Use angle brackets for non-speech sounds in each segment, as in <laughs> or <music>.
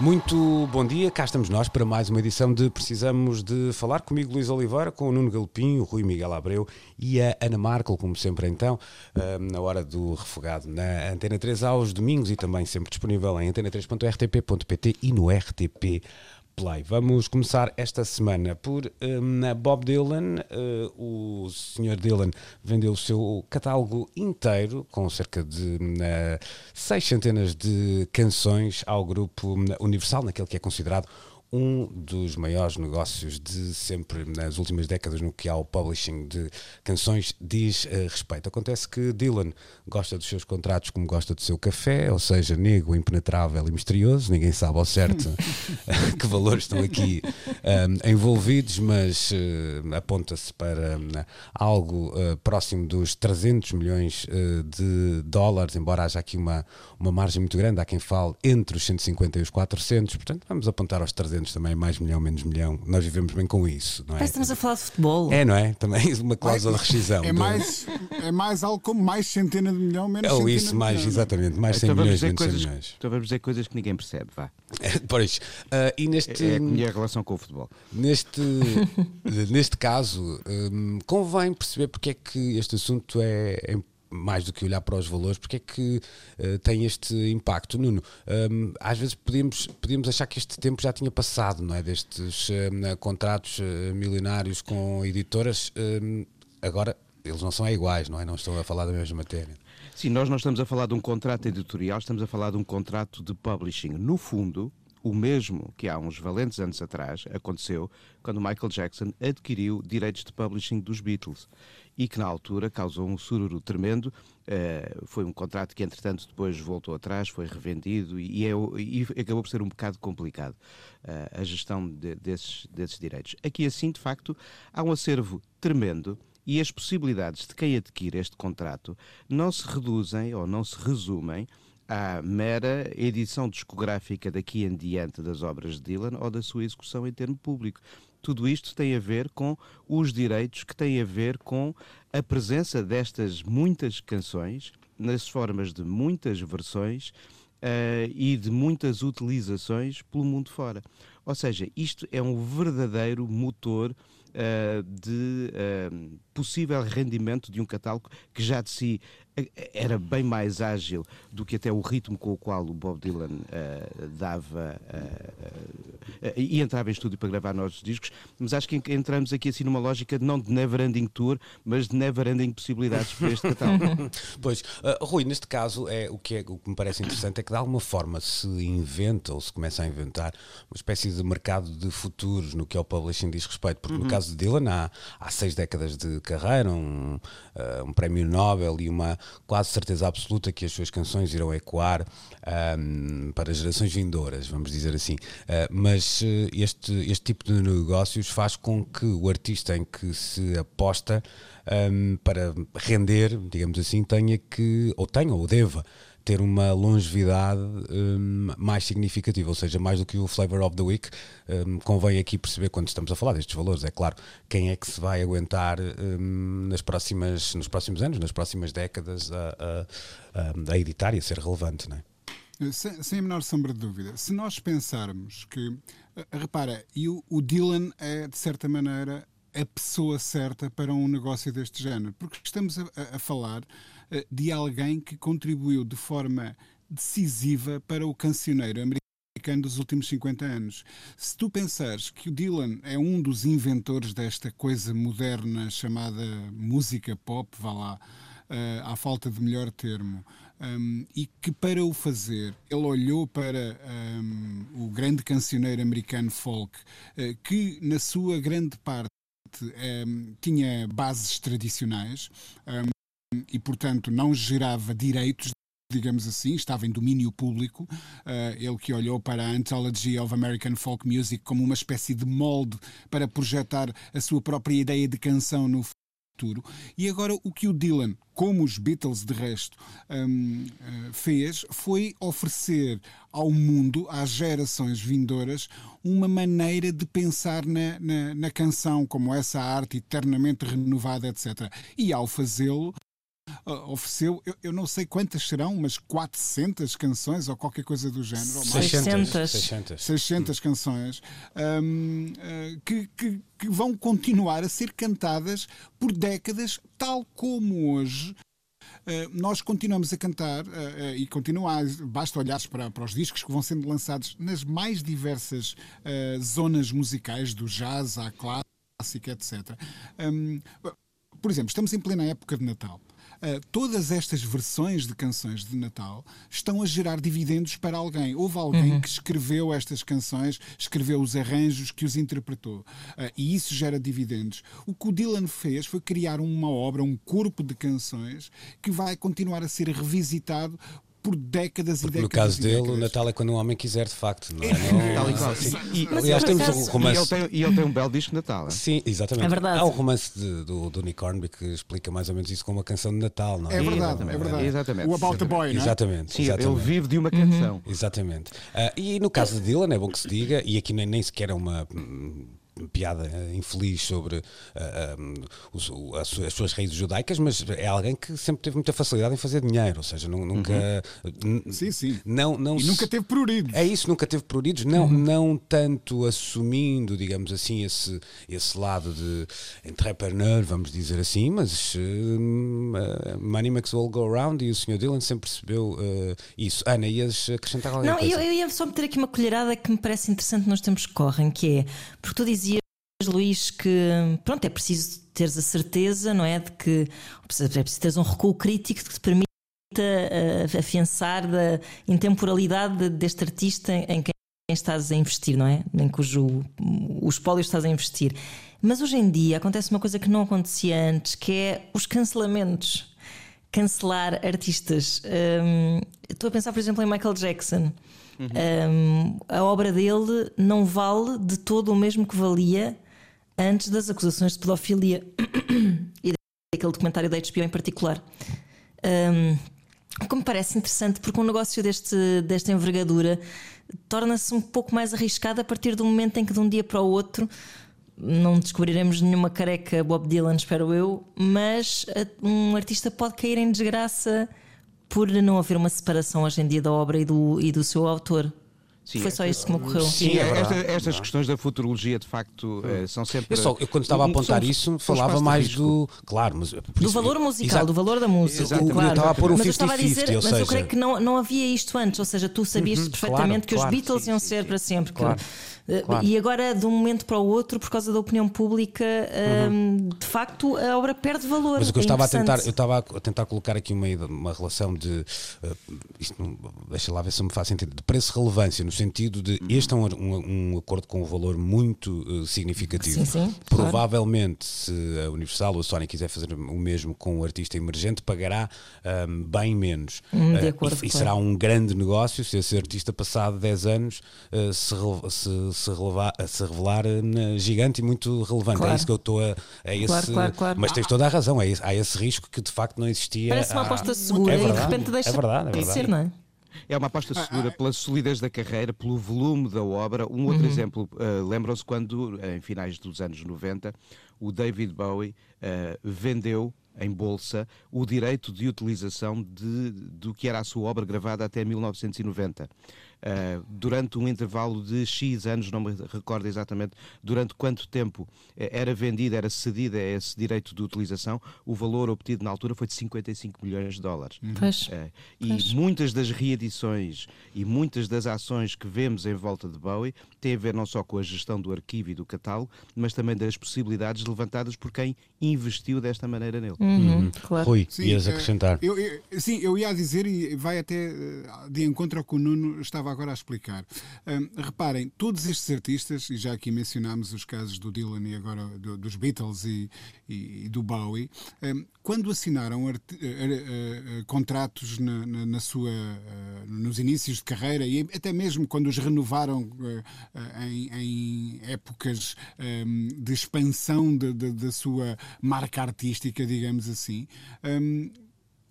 Muito bom dia, cá estamos nós para mais uma edição de Precisamos de Falar. Comigo Luís Oliveira, com o Nuno Galopinho, o Rui Miguel Abreu e a Ana Markel, como sempre então, ah, na hora do refogado na Antena 3 aos domingos e também sempre disponível em antena3.rtp.pt e no RTP Play. Vamos começar esta semana por um, Bob Dylan. Uh, o Sr. Dylan vendeu o seu catálogo inteiro, com cerca de uh, seis centenas de canções, ao grupo Universal, naquele que é considerado um dos maiores negócios de sempre nas últimas décadas no que ao publishing de canções diz uh, respeito. Acontece que Dylan gosta dos seus contratos como gosta do seu café, ou seja, negro, impenetrável e misterioso, ninguém sabe ao certo <laughs> <laughs> que valores estão aqui um, envolvidos, mas uh, aponta-se para um, algo uh, próximo dos 300 milhões de dólares, embora haja aqui uma, uma margem muito grande, há quem fale entre os 150 e os 400, portanto vamos apontar aos 300 também, mais milhão, menos milhão. Nós vivemos bem com isso, não é? Parece que estamos a falar de futebol. É, não é? Também <laughs> uma cláusula de rescisão. É, do- mais, é mais algo como mais centena de milhão, menos Ou isso, de mais, milhão. exatamente, mais 100 Então vamos, milhões, menos 100 coisas, milhões. então vamos dizer coisas que ninguém percebe, vá. <laughs> Pois, ah, e neste, É, é a minha relação com o futebol. neste, <laughs> neste caso, hum, convém perceber porque é que este assunto é, é mais do que olhar para os valores, porque é que eh, tem este impacto. Nuno, hum, às vezes podíamos, podíamos achar que este tempo já tinha passado, não é? Destes hum, contratos eh, milionários com editoras, hum, agora eles não são iguais, não é? Não estão a falar da mesma matéria. Sim, nós não estamos a falar de um contrato editorial, estamos a falar de um contrato de publishing. No fundo, o mesmo que há uns valentes anos atrás aconteceu quando Michael Jackson adquiriu direitos de publishing dos Beatles e que na altura causou um sururu tremendo. Eh, foi um contrato que, entretanto, depois voltou atrás, foi revendido e, é e acabou por ser um bocado complicado eh, a gestão de- desses, desses direitos. Aqui, assim, de facto, há um acervo tremendo e as possibilidades de quem adquire este contrato não se reduzem ou não se resumem à mera edição discográfica daqui em diante das obras de Dylan ou da sua execução em termo público. Tudo isto tem a ver com os direitos que têm a ver com a presença destas muitas canções, nas formas de muitas versões eh, e de muitas utilizações pelo mundo fora. Ou seja, isto é um verdadeiro motor eh, de eh, possível rendimento de um catálogo que já de si eh, era bem mais ágil do que até o ritmo com o qual o Bob Dylan eh, dava eh, eh, e entrava em estúdio para gravar novos discos, mas acho que entramos aqui assim numa lógica não de never-ending tour, mas de never-ending possibilidades para este catálogo. <laughs> Pois, Rui, neste caso, é, o, que é, o que me parece interessante é que de alguma forma se inventa ou se começa a inventar uma espécie de mercado de futuros no que ao publishing diz respeito, porque no caso de Dylan há, há seis décadas de carreira, um, ah, um prémio Nobel e uma quase certeza absoluta que as suas canções irão ecoar ahm, para gerações vindouras, vamos dizer assim. Ah, mas eh, este, este tipo de negócios faz com que o artista em que se aposta um, para render, digamos assim, tenha que, ou tenha, ou deva, ter uma longevidade um, mais significativa, ou seja, mais do que o Flavor of the Week. Um, convém aqui perceber, quando estamos a falar destes valores, é claro, quem é que se vai aguentar um, nas próximas, nos próximos anos, nas próximas décadas, a, a, a, editar e a ser relevante, não é? Sem, sem a menor sombra de dúvida. Se nós pensarmos que. eh, Repara, e o, o Dylan é, de certa maneira, a pessoa certa para um negócio deste género. Porque estamos a, a- falar eh, de alguém que contribuiu de forma decisiva para o cancioneiro americano dos últimos 50 anos. Se tu pensares que o Dylan é um dos inventores desta coisa moderna chamada música pop, vá lá, eh, à falta de melhor termo, um, e que para o fazer ele olhou para um, o grande cancioneiro americano folk, eh, que na sua grande parte um, tinha bases tradicionais um, e, portanto, não gerava direitos digamos assim, estava em domínio público. Uh, ele que olhou para a Anthology of American Folk Music como uma espécie de molde para projetar a sua própria ideia de canção no futuro. E agora o que o Dylan, como os Beatles de resto, um, uh, fez foi oferecer ao mundo, às gerações vindouras, uma maneira de pensar na, na, na canção como essa arte eternamente renovada, etc. E ao fazê-lo, ofereceu, eu, eu, não sei quantas serão, mas 400 canções ou qualquer coisa do género. 600. 600, 600 canções um, uh, eh, que, que, que vão continuar a ser cantadas por décadas, tal como hoje Uh, nós continuamos a cantar uh, uh, e continuar, basta olhares para, para os discos que vão sendo lançados nas mais diversas zonas musicais, do jazz à clássica, etc. Um, por exemplo, estamos em plena época de Natal. Uh, todas estas versões de canções de Natal estão a gerar dividendos para alguém. Houve alguém uhum. que escreveu estas canções, escreveu os arranjos, que os interpretou. Uh, e isso gera dividendos. O que o Dylan fez foi criar uma obra, um corpo de canções que vai continuar a ser revisitado por décadas Porque e décadas. No caso dele, décadas. o Natal é quando um homem quiser, de facto. Não é? Não, Tal sim. E, aliás, temos um romance. E ele, tem, e ele tem um belo disco de Natal. Sim, exatamente. É verdade. Há um romance de, do, do Nick Hornby que explica mais ou menos isso como uma canção de Natal, não é? É verdade, é verdade. Exatamente. O About the Boy, não é? Exatamente. Sim, exatamente. ele vive de uma canção. Uhum. Exatamente. Uh, e no caso de Dylan, é bom que se diga, e aqui nem, nem sequer é uma piada eh, infeliz sobre uh, eh, um, os, as, as, suas raízes judaicas, mas é alguém que sempre teve muita facilidade em fazer dinheiro, ou seja, nunca. Uhum. Sim, sim. Não, não e nunca teve pruridos. É isso, nunca teve pruridos, não, uhum. não tanto assumindo, digamos assim, esse, esse lado de entrepreneur, vamos dizer assim, mas uh, money makes all go around e o Sr. Dylan sempre percebeu uh, isso. Ana, ias acrescentar alguma não, coisa? Não, eu, eu ia só meter aqui uma colherada que me parece interessante nos tempos que correm, que é, porque tu dizias Luís, que pronto, é preciso teres a certeza, não é? De que é preciso teres um recuo crítico que te permita uh, afiançar da intemporalidade deste artista em quem estás a investir, não é? Em cujo o espólio estás a investir. Mas hoje em dia acontece uma coisa que não acontecia antes, que é os cancelamentos. Cancelar artistas. Um, estou a pensar, por exemplo, em Michael Jackson. Uhum. Um, a obra dele não vale de todo o mesmo que valia antes das acusações de pedofilia <clears throat> e daquele documentário da HBO em particular. Um, o que me parece interessante, porque um negócio deste, desta envergadura torna-se um pouco mais arriscado a partir do momento em que de um dia para o outro não descobriremos nenhuma careca Bob Dylan, espero eu, mas um artista pode cair em desgraça por não haver uma separação hoje em dia da obra e do, e do seu autor. Sim, Foi só isso que me ocorreu. Sim, é esta, estas não. questões da futurologia, de facto, hum. são sempre. Eu, só, eu quando estava a apontar são, isso, falava mais do. Claro, mas. Do isso, valor musical, do valor da música. Exatamente. Claro. Eu estava a pôr o 50-50. Mas seja... eu creio que não, não havia isto antes, ou seja, tu sabias uhum, perfeitamente claro, que os Beatles sim, iam ser sim, para sempre. Claro. Que, eh, claro. E agora, de um momento para o outro, por causa da opinião pública, uhum. de facto, a obra perde valor. Mas o que eu é estava a tentar, eu estava a tentar colocar aqui uma, uma relação de, uh, isto deixa lá ver se me faz sentido, de preço-relevância, no sentido de uhum. este é um, um, um, acordo com um valor muito uh, significativo. Sim, sim, Provavelmente, claro. se a Universal ou a Sony quiser fazer o mesmo com o artista emergente, pagará um, bem menos. Hum, de acordo, uh, e, claro. e, será um grande negócio se esse artista, passado 10 anos, se, se se, relevar, se revelar uh, gigante e muito relevante. É claro. É isso que eu estou a, a esse. Claro, claro, claro. Mas tens toda a razão, é esse, há esse risco que de facto não existia. Parece uma aposta segura é e de repente deixa é verdade, é verdade. de ser, não é? É uma aposta segura pela solidez da carreira, pelo volume da obra. Um outro uhum. exemplo, uh, lembram-se quando, em finais dos anos 90, o David Bowie uh, vendeu em bolsa o direito de utilização de, do que era a sua obra gravada até 1990. Uh, durante um intervalo de X anos, não me recordo exatamente durante quanto tempo eh, era vendida, era cedida esse direito de utilização, o valor obtido na altura foi de 55 milhões de dólares. Uhum. Pois, uh, e pois. muitas das reedições e muitas das ações que vemos em volta de Bowie têm a ver não só com a gestão do arquivo e do catálogo, mas também das possibilidades levantadas por quem investiu desta maneira nele. Uhum, claro. Rui, Sim, ias acrescentar. Eu, eu- sim, eu ia dizer, e vai até de encontro ao que o Nuno estava agora a explicar. Hum, reparem, todos estes artistas, e já aqui mencionámos os casos do Dylan e agora do- dos Beatles e, e- e do Bowie, hum, quando assinaram arti- eh, eh, eh, contratos na, na- na sua, nos inícios de carreira e até mesmo quando os renovaram em, em épocas hum, de expansão da sua marca artística, digamos assim, hum,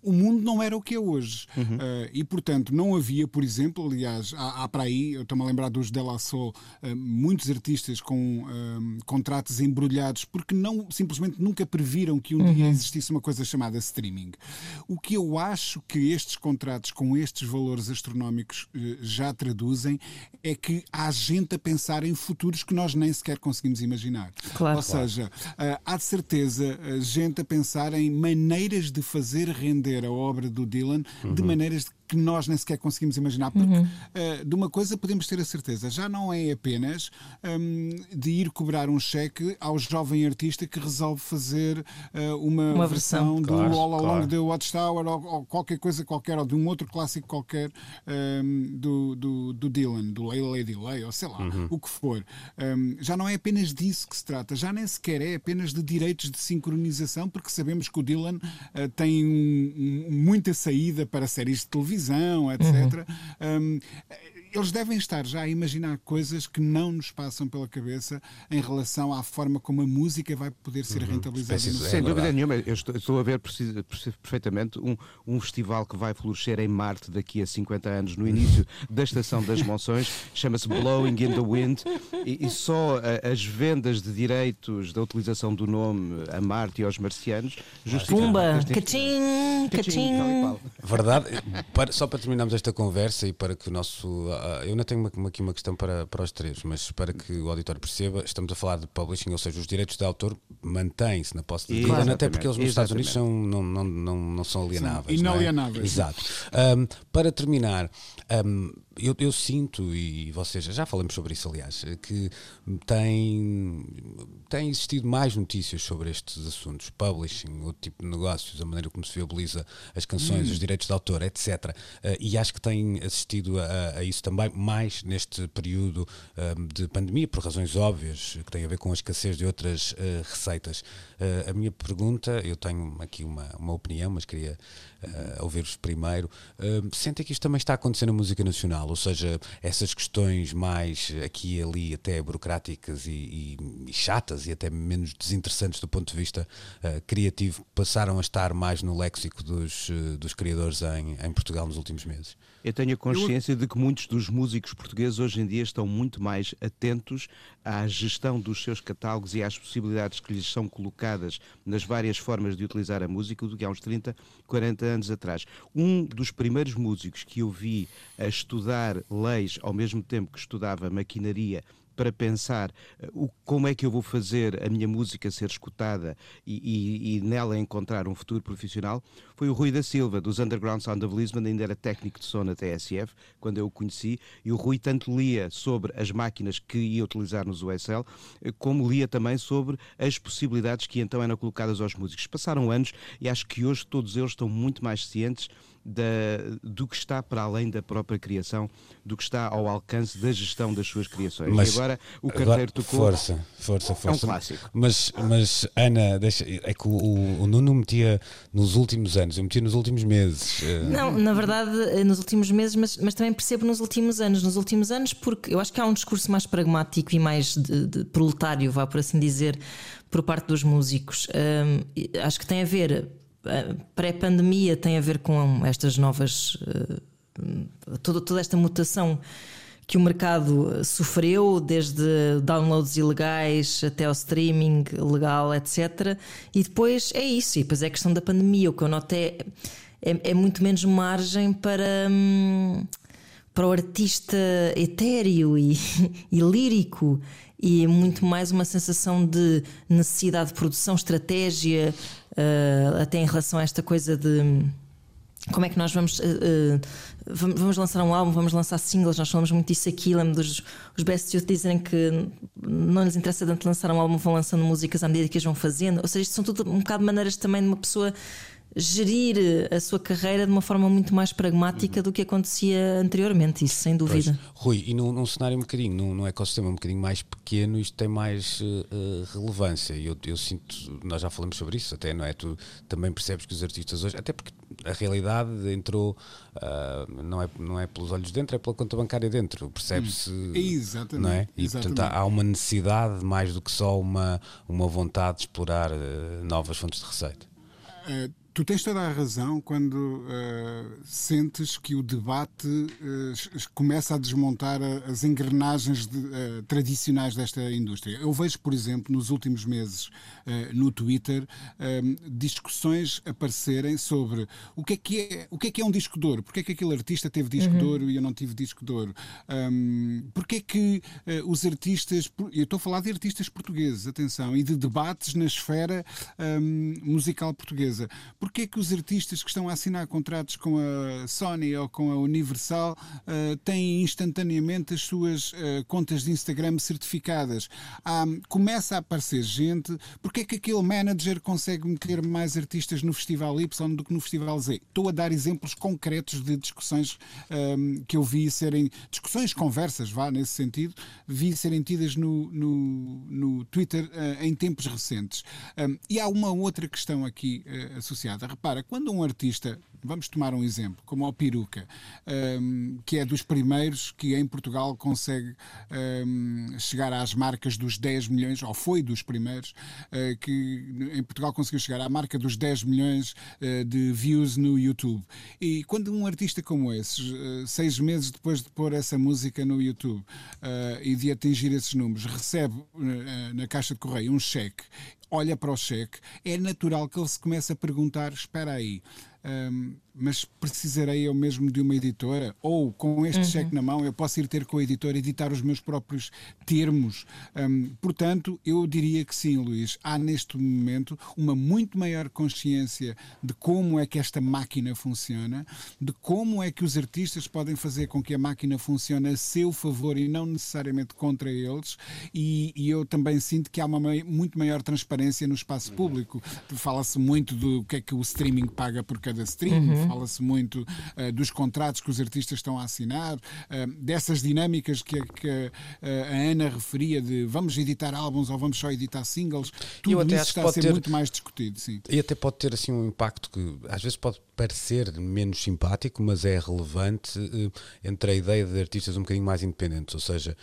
o mundo não era o que é hoje. Uh, e, portanto, não havia, por exemplo, aliás, há, há para aí, eu estou-me a lembrar dos De La Soul, uh, muitos artistas com um, contratos embrulhados porque não, simplesmente nunca previram que um dia existisse uma coisa chamada streaming. O que eu acho que estes contratos com estes valores astronómicos uh, já traduzem é que há gente a pensar em futuros que nós nem sequer conseguimos imaginar. Claro. Ou seja, ah, há de certeza gente a pensar em maneiras de fazer render a obra do Dylan de maneiras que nós nem sequer conseguimos imaginar. Porque ah, de uma coisa podemos ter a certeza, já não é apenas hum, de ir cobrar um cheque ao jovem artista que resolve fazer ah, uma, Uma versão. versão do Claro, All Along claro. the Watchtower ou, ou qualquer coisa qualquer, ou de um outro clássico qualquer hum, do, do, do Dylan, do Lay Lady Lay, ou sei lá, o que for. Hum, já não é apenas disso que se trata, já nem sequer é apenas de direitos de sincronização, porque sabemos que o Dylan ah, tem um- um- muita saída para séries de televisão, etc. Hum, eles devem estar já a imaginar coisas que não nos passam pela cabeça em relação à forma como a música vai poder ser rentabilizada no É Sem dúvida nenhuma, eu estou, estou a ver perfeitamente um, um festival que vai florescer em Marte daqui a 50 anos, no início <laughs> da Estação das Monções, chama-se Blowing in the Wind, e, e só a- as vendas de direitos da utilização do nome a Marte e aos marcianos justificam Pumba, cachim, Cachim. Verdade, para- só para terminarmos esta conversa e para que o nosso. Ah, eu ainda tenho uma- uma- aqui uma questão para, para os três, mas para que o auditório perceba, estamos a falar de publishing, ou seja, os direitos de autor mantêm-se na posse de Dylan, até porque eles nos Estados Unidos são, não, não, não, não são alienáveis. São não é? inalienáveis. Exato. Ahm, para terminar, ahm, eu, eu sinto, e vocês já falamos sobre isso, aliás, que tem, tem existido mais notícias sobre estes assuntos, publishing, o tipo de negócios, a maneira como se viabiliza as canções, os direitos de autor, etc. Ah, e acho que tem assistido a, a isso também mais neste período ahm, de pandemia, por razões óbvias, que tem a ver com a escassez de outras ah, receitas. Ah, a minha pergunta, eu tenho aqui uma, uma opinião, mas queria ouvir-vos primeiro. Ah, sentem que isto também está a acontecer na música nacional, ou seja, essas questões mais aqui e ali até burocráticas e, e- e chatas e até menos desinteressantes do ponto de vista ah, criativo passaram a estar mais no léxico dos, eh, dos criadores em, em Portugal nos últimos meses. Eu tenho a consciência de que muitos dos músicos portugueses hoje em dia estão muito mais atentos à gestão dos seus catálogos e às possibilidades que lhes são colocadas nas várias formas de utilizar a música do que há uns 30, 40 anos atrás. Um dos primeiros músicos que eu vi a estudar leis ao mesmo tempo que estudava maquinaria para pensar eh, o, como é que eu vou fazer a minha música ser escutada e, e- e nela encontrar um futuro profissional, foi o Rui da Silva, dos Underground Sound of Lisbon, ainda era técnico de som na TSF, quando eu o conheci, e o Rui tanto lia sobre as máquinas que ia utilizar nos USL, eh, como lia também sobre as possibilidades que então eram colocadas aos músicos. Passaram anos e acho que hoje todos eles estão muito mais cientes da- do que está para além da própria criação, do que está ao alcance da gestão das suas criações. e agora o agora, carteiro tocou. Força, força, força. clássico. Mas, mas Ana, deixa, é que o, o, o Nuno metia nos últimos anos, eu metia nos últimos meses. eh, Não, na verdade, eh, nos últimos meses, mas, mas também percebo nos últimos anos. Nos últimos anos, porque eu acho que há um discurso mais pragmático e mais de, de proletário, vá por assim dizer, por parte dos músicos. E acho que tem a ver, pré-pandemia, tem a ver com estas novas. eh, toda, toda esta mutação que o mercado eh, sofreu, desde downloads ilegais até ao streaming legal, etc. E depois é isso, e depois é a questão da pandemia. O que eu noto é, é, é muito menos margem para, hum, para o artista etéreo e, <laughs> e lírico. E é muito mais uma sensação de necessidade de produção, estratégia, eh, até em relação a esta coisa de como é que nós vamos, uh, uh, vamos lançar um álbum, vamos lançar singles, nós falamos muito disso aqui, lembro dos os Best Youth dizerem que não lhes interessa tanto lançar um álbum, vão lançando músicas à medida que as vão fazendo, ou seja, isto são tudo um bocado maneiras também de uma pessoa gerir a sua carreira de uma forma muito mais pragmática do que acontecia anteriormente, isso sem dúvida. Pois. Rui, e num, num, cenário um bocadinho, num, num ecossistema um bocadinho mais pequeno, isto tem mais uh, relevância. E eu, eu, sinto, nós já falamos sobre isso, até não é? Tu também percebes que os artistas hoje, até porque a realidade entrou, uh, não, é, não é pelos olhos dentro, é pela conta bancária dentro. Percebe-se. Hum. Exatamente. Não é? E Exatamente. portanto há uma necessidade mais do que só uma, uma vontade de explorar uh, novas fontes de receita. Uh, Tu tens toda a razão quando uh, sentes que o debate uh, começa a desmontar as engrenagens de, uh, tradicionais desta indústria. Eu vejo, por exemplo, nos últimos meses no Twitter discussões aparecerem sobre o que é que é, o que é, que é um disco de ouro, porque é que aquele artista teve disco uhum. de ouro e eu não tive disco de ouro, um, porque é que os artistas, eu estou a falar de artistas portugueses, atenção, e de debates na esfera um, musical portuguesa porque é que os artistas que estão a assinar contratos com a Sony ou com a Universal uh, têm instantaneamente as suas uh, contas de Instagram certificadas? Ah, começa a aparecer gente, porque é que aquele manager consegue meter mais artistas no Festival Y do que no Festival Z? Estou a dar exemplos concretos de discussões um, que eu vi serem, discussões, conversas, vá, nesse sentido, vi serem tidas no, no, no Twitter uh, em tempos recentes. Um, e há uma outra questão aqui associada Repara, quando um artista, vamos tomar um exemplo, como o Peruca, um, que é dos primeiros que em Portugal consegue um, chegar às marcas dos 10 milhões, ou foi dos primeiros, uh, que em Portugal conseguiu chegar à marca dos 10 milhões uh, de views no YouTube. E quando um artista como esse, uh, seis meses depois de pôr essa música no YouTube e de atingir esses números, recebe na caixa de correio um cheque olha para o cheque, é natural que ele se comece a perguntar: espera aí, um, mas precisarei eu mesmo de uma editora? Ou com este uhum. cheque na mão eu posso ir ter com a editora editar os meus próprios termos? Um, portanto, eu diria que sim, Luís. Há neste momento uma muito maior consciência de como é que esta máquina funciona, de como é que os artistas podem fazer com que a máquina funcione a seu favor e não necessariamente contra eles. E, e eu também sinto que há uma muito maior transparência no espaço público. Fala-se muito do que é que o streaming paga por cada stream, uhum. Fala-se muito uh, dos contratos que os artistas estão a assinar, uh, dessas dinâmicas que, que uh, a Ana referia de vamos editar álbuns ou vamos só editar singles, tudo isso está a ser ter, muito mais discutido. Sim. E até pode ter assim um impacto que às vezes pode parecer menos simpático, mas é relevante entre a ideia de artistas um bocadinho mais independentes, ou seja,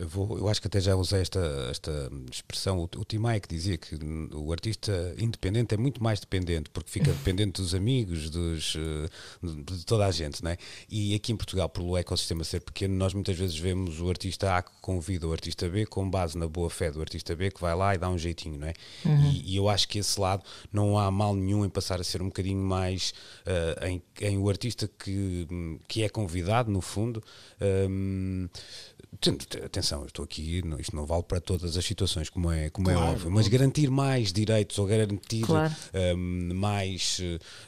eu, vou, eu acho que até já usei esta, esta expressão, o, o Tim dizia que o artista independente é muito mais dependente, porque fica <laughs> dependente dos amigos, dos, eh, de toda a gente, né? E aqui em Portugal, pelo ecossistema ser pequeno, nós muitas vezes vemos o artista A que convida o artista B com base na boa fé do artista B que vai lá e dá um jeitinho, não é? Uhum. E, e, eu acho que esse lado não há mal nenhum em passar a ser um bocadinho mais uh, em, em, o artista que, que é convidado, no fundo. Um, Atenção, eu estou aqui, isto não vale para todas as situações, como é, como é claro, é óbvio, mas garantir mais direitos ou garantir claro. um, mais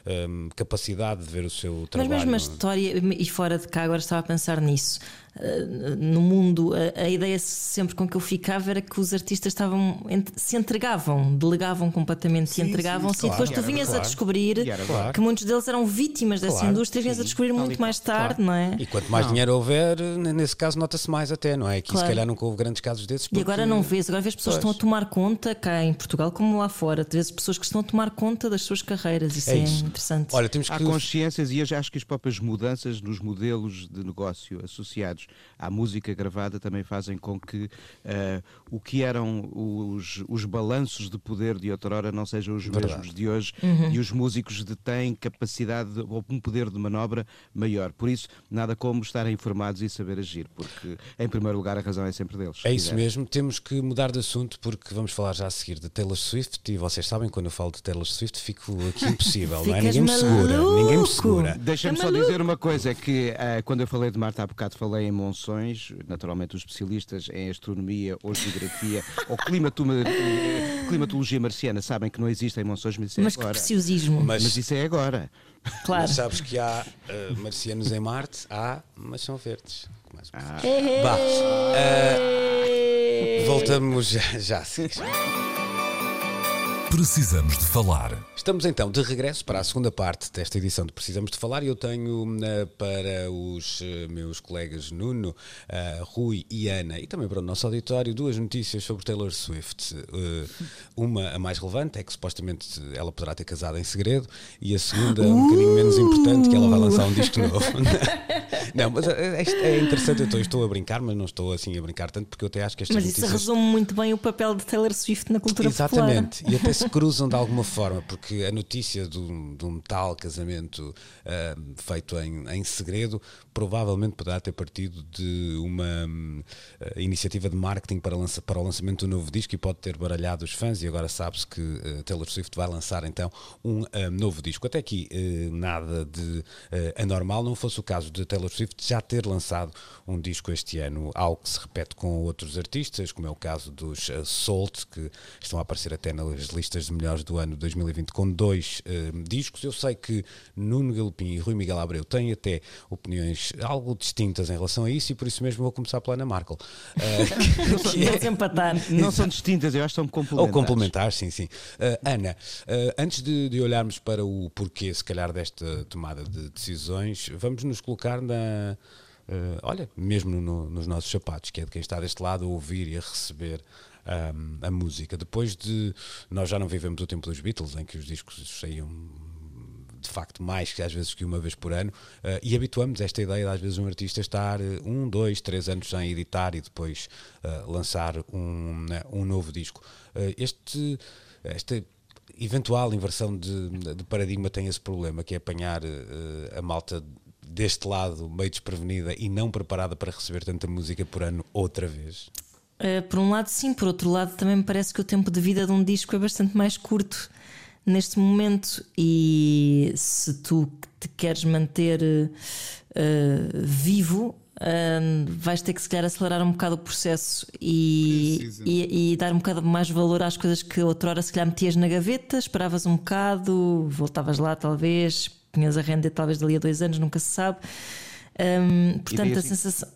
um, capacidade de ver o seu trabalho. Mas mesmo a história, e fora de cá, agora estava a pensar nisso. Eh, no mundo, a, a, ideia sempre com que eu ficava era que os artistas estavam se entregavam, delegavam completamente, sim, se entregavam-se claro, e depois tu vinhas claro. a descobrir que muitos deles eram vítimas dessa indústria e vinhas a descobrir muito mais tarde, não é? E quanto mais não. dinheiro houver, nesse caso nota-se mais até, não é? Aqui se calhar nunca houve grandes casos desses. Porque... E agora não vês, agora vês pessoas pois. que estão a tomar conta cá em Portugal como lá fora, vês pessoas que estão a tomar conta das suas carreiras, isso é, é isso. interessante. Olha, temos que... Há consciências e eu já acho que as próprias mudanças nos modelos de negócio associados à música gravada também fazem com que uh, o que eram os, os balanços de poder de outrora não sejam os Verdade. mesmos de hoje uhum. e os músicos têm capacidade ou um poder de manobra maior. Por isso, nada como estarem informados e saber agir, porque em primeiro lugar a razão é sempre deles. É isso mesmo, temos que mudar de assunto porque vamos falar já a seguir de Taylor Swift e vocês sabem quando eu falo de Taylor Swift fico aqui impossível, não é? Ninguém me segura, ninguém me segura. Deixa-me é só dizer uma coisa, é que uh, quando eu falei de Marta há bocado falei em monções, naturalmente os especialistas em astronomia ou geografia <laughs> ou eh, climatologia marciana sabem que não existem monções, mas isso é Mas agora. que preciosismo. Mas, mas isso é agora. Claro. Mas sabes que há uh, marcianos em Marte? Há, mas são verdes. Ah. Bah, uh, voltamos já. já sim. <laughs> Precisamos de falar. Estamos então de regresso para a segunda parte desta edição de Precisamos de Falar e eu tenho uh, para os uh, meus colegas Nuno, uh, Rui e Ana e também para o nosso auditório duas notícias sobre Taylor Swift. uma, a mais relevante, é que supostamente ela poderá ter casado em segredo e a segunda, um bocadinho menos importante, que ela vai lançar um disco novo. <laughs> não, mas é, é interessante, eu estou, estou, a brincar, mas não estou assim a brincar tanto porque eu até acho que estas mas notícias... Mas isso resume muito bem o papel de Taylor Swift na cultura Exatamente, popular. e até se cruzam de alguma forma, porque a notícia de um tal casamento uh, feito em, em segredo provavelmente poderá ter partido de uma uh, iniciativa de marketing para, lança, para o lançamento do novo disco e pode ter baralhado os fãs e agora sabe-se que uh, Taylor Swift vai lançar então um novo disco. Até aqui nada de anormal, não fosse o caso de Taylor Swift já ter lançado um disco este ano, algo que se repete com outros artistas, como é o caso dos Salt, que estão a aparecer até nas listas de melhores do ano 2020 com dois uh, discos. Eu sei que Nuno Galopim e Rui Miguel Abreu têm até opiniões algo distintas em relação a isso e por isso mesmo vou começar pela Ana Markel. <laughs> Uh, que, é... empatar. Não são distintas, eu acho que são complementares. Ou complementares, sim, sim. Uh, Ana, antes de, de, olharmos para o porquê, se calhar, desta tomada de decisões, vamos nos colocar na. olha, mesmo no, nos nossos sapatos, que é de quem está deste lado a ouvir e a receber um, a música. Depois de. Nós já não vivemos o tempo dos Beatles, em que os discos saíam de facto mais que às vezes que uma vez por ano uh, e habituamos esta ideia de às vezes um artista estar uh, um, dois, três anos sem editar e depois uh, lançar um, um novo disco. este, esta eventual inversão de, de, paradigma tem esse problema que é apanhar a malta deste lado meio desprevenida e não preparada para receber tanta música por ano outra vez. Uh, por um lado, sim, por outro lado, também me parece que o tempo de vida de um disco é bastante mais curto neste momento. E se tu te queres manter uh, vivo, uh, vais ter que se calhar acelerar um bocado o processo e, e, e, dar um bocado mais valor às coisas que outrora se calhar metias na gaveta, esperavas um bocado, voltavas lá talvez, punhas a render talvez dali a dois anos, nunca se sabe. Um, portanto, a assim, sensação.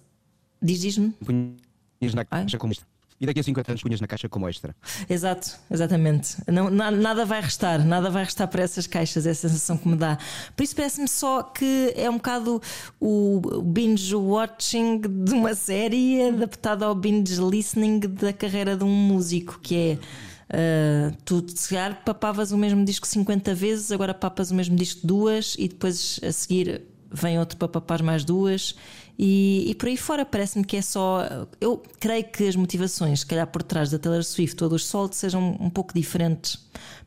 Diz, diz-me punhas na caixa como extra. E daqui a 50 anos punhas na caixa como extra. Exato, exatamente. Não, nada vai restar, nada vai restar para essas caixas, é a sensação que me dá. Por isso parece-me só que é um bocado o binge watching de uma série adaptado ao binge listening da carreira de um músico, que é. Uh, tu se calhar papavas o mesmo disco 50 vezes, agora papas o mesmo disco duas e depois a seguir vem outro para papar mais duas e, e por aí fora parece-me que é só. Eu creio que as motivações, se calhar por trás da Taylor Swift ou dos Salt, sejam um pouco diferentes.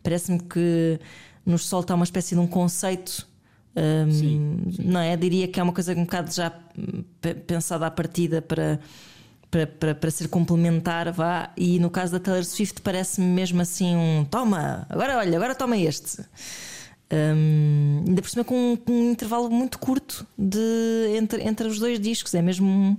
Parece-me que nos Salt há uma espécie de um conceito. Um, sim, sim. Não é? Diria que é uma coisa um bocado já pensada à partida para, para, para, para, ser complementar, vá. E no caso da Taylor Swift parece-me mesmo assim um toma, agora olha, agora toma este. Um, ainda por cima com um, com um, intervalo muito curto de, entre, entre os dois discos, é mesmo um,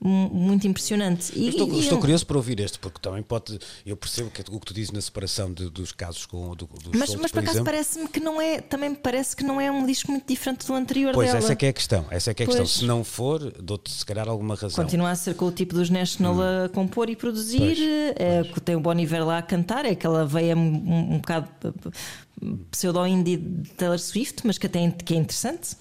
muito impressionante. E, estou, e, estou curioso para ouvir este, porque também pode. Eu percebo que, o que tu dizes na separação de, dos casos com do, dos Mas, soltos, mas por, por acaso parece-me que não é. Também me parece que não é um disco muito diferente do anterior pois, dela. essa é que é a questão. Essa é que é a questão. Se não for, dou-te se calhar alguma razão. Continua a ser com o tipo dos National hum. a compor e produzir. Pois, é, pois. Tem o Bon Iver lá a cantar, é aquela veia um, um bocado pseudo-indie de Taylor Swift, mas que até que é interessante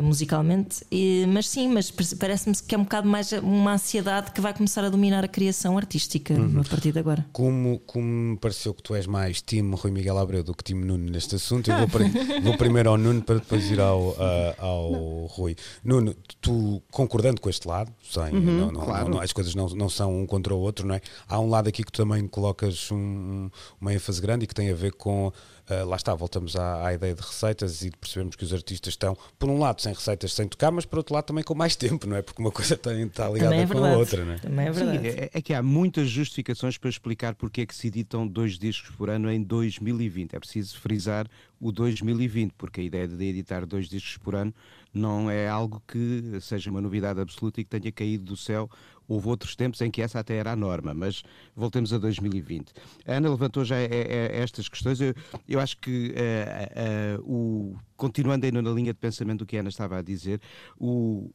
musicalmente. E, mas sim, mas parece-me que é um bocado mais uma ansiedade que vai começar a dominar a criação artística uhum. a partir de agora. Como, como me pareceu que tu és mais time Rui Miguel Abreu do que time Nuno neste assunto, eu vou, <laughs> vou primeiro ao Nuno para depois ir ao, uh, ao Rui. Nuno, tu concordando com este lado, sem, uhum, não, não, claro. as coisas não, não são um contra o outro, não é? Há um lado aqui que tu também colocas um, uma ênfase grande e que tem a ver com Uh, lá está, voltamos à, à, ideia de receitas e de percebermos que os artistas estão, por um lado, sem receitas, sem tocar, mas por outro lado também com mais <laughs> tempo, não é? Porque uma coisa tem, está ligada é com a outra, não é? Também é verdade. Sim, é, é, que há muitas justificações para explicar porque é que se editam dois discos por ano em 2020. É preciso frisar o 2020, porque a ideia de editar dois discos por ano não é algo que seja uma novidade absoluta e que tenha caído do céu. Houve outros tempos em que essa até era a norma, mas voltemos a 2020. A Ana levantou já é, é, estas questões. Eu, eu acho que, uh, o, continuando ainda na linha de pensamento do que a Ana estava a dizer, o,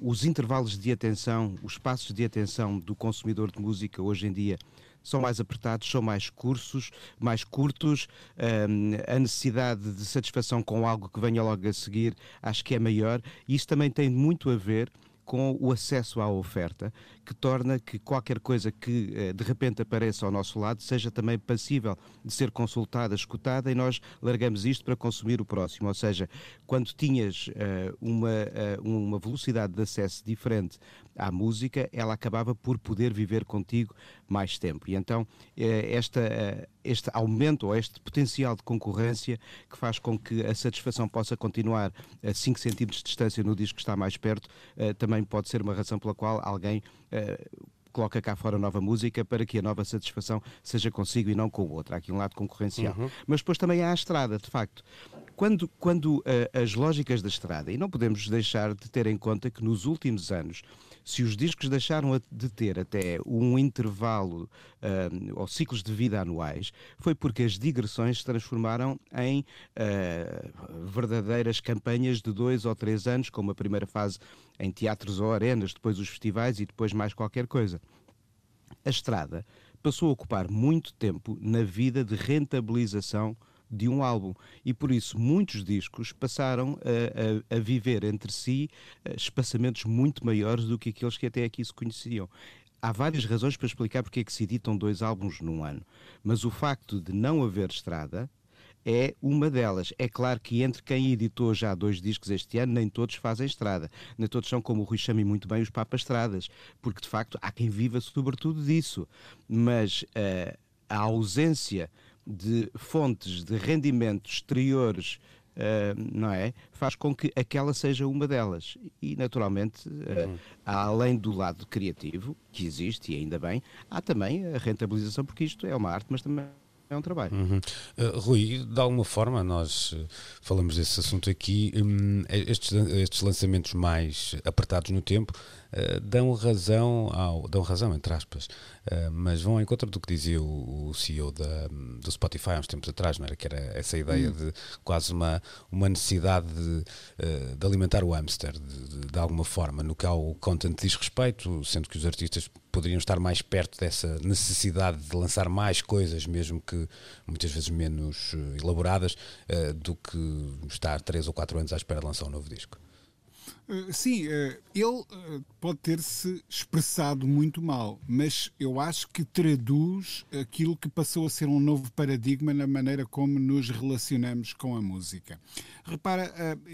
os intervalos de atenção, os espaços de atenção do consumidor de música hoje em dia são mais apertados, são mais cursos, mais curtos, um, a necessidade de satisfação com algo que venha logo a seguir acho que é maior. E isso também tem muito a ver com o acesso à oferta, que torna que qualquer coisa que eh, de repente apareça ao nosso lado seja também passível de ser consultada, escutada e nós largamos isto para consumir o próximo. Ou seja, quando tinhas uh, uma, uh, uma velocidade de acesso diferente à música, ela acabava por poder viver contigo mais tempo. E então esta, este aumento ou este potencial de concorrência que faz com que a satisfação possa continuar a 5 centímetros de distância no disco que está mais perto, também pode ser uma razão pela qual alguém coloca cá fora nova música para que a nova satisfação seja consigo e não com o outro. Há aqui um lado concorrencial. Uhum. Mas depois também há a estrada, de facto. Quando, quando uh, as lógicas da estrada, e não podemos deixar de ter em conta que nos últimos anos se os discos deixaram de ter até um intervalo uh, ou ciclos de vida anuais, foi porque as digressões se transformaram em uh, verdadeiras campanhas de dois ou três anos, com uma primeira fase em teatros ou arenas, depois os festivais e depois mais qualquer coisa. A estrada passou a ocupar muito tempo na vida de rentabilização de um álbum. E por isso muitos discos passaram a, a, a viver entre si eh, espaçamentos muito maiores do que aqueles que até aqui se conheciam. Há várias razões para explicar porque é que se editam dois álbuns num ano, mas o facto de não haver estrada é uma delas. É claro que entre quem editou já dois discos este ano, nem todos fazem estrada. Nem todos são, como o Rui chama muito bem, os papas estradas, porque de facto há quem viva sobretudo disso. Mas uh, a ausência de fontes de rendimento exteriores Uh, não é? Faz com que aquela seja uma delas. E, naturalmente, uh, além do lado criativo, que existe, e ainda bem, há também a rentabilização, porque isto é uma arte, mas também é um trabalho. Uhum. Uh, Rui, de alguma forma, nós falamos desse assunto aqui, um, estes, estes lançamentos mais apertados no tempo uh, dão razão ao. dão razão, entre aspas, Uh, mas vão ao encontro do que dizia o, o CEO da, do Spotify há uns tempos atrás, não era? Que era essa ideia hum. de quase uma, uma necessidade de, uh, de alimentar o hamster de, de, de, alguma forma, no que ao content diz respeito, sendo que os artistas poderiam estar mais perto dessa necessidade de lançar mais coisas, mesmo que muitas vezes menos elaboradas, do que estar 3 ou 4 anos à espera de lançar um novo disco. Eh, sim, uh, ele uh, pode ter-se expressado muito mal, mas eu acho que traduz aquilo que passou a ser um novo paradigma na maneira como nos relacionamos com a música. Repara,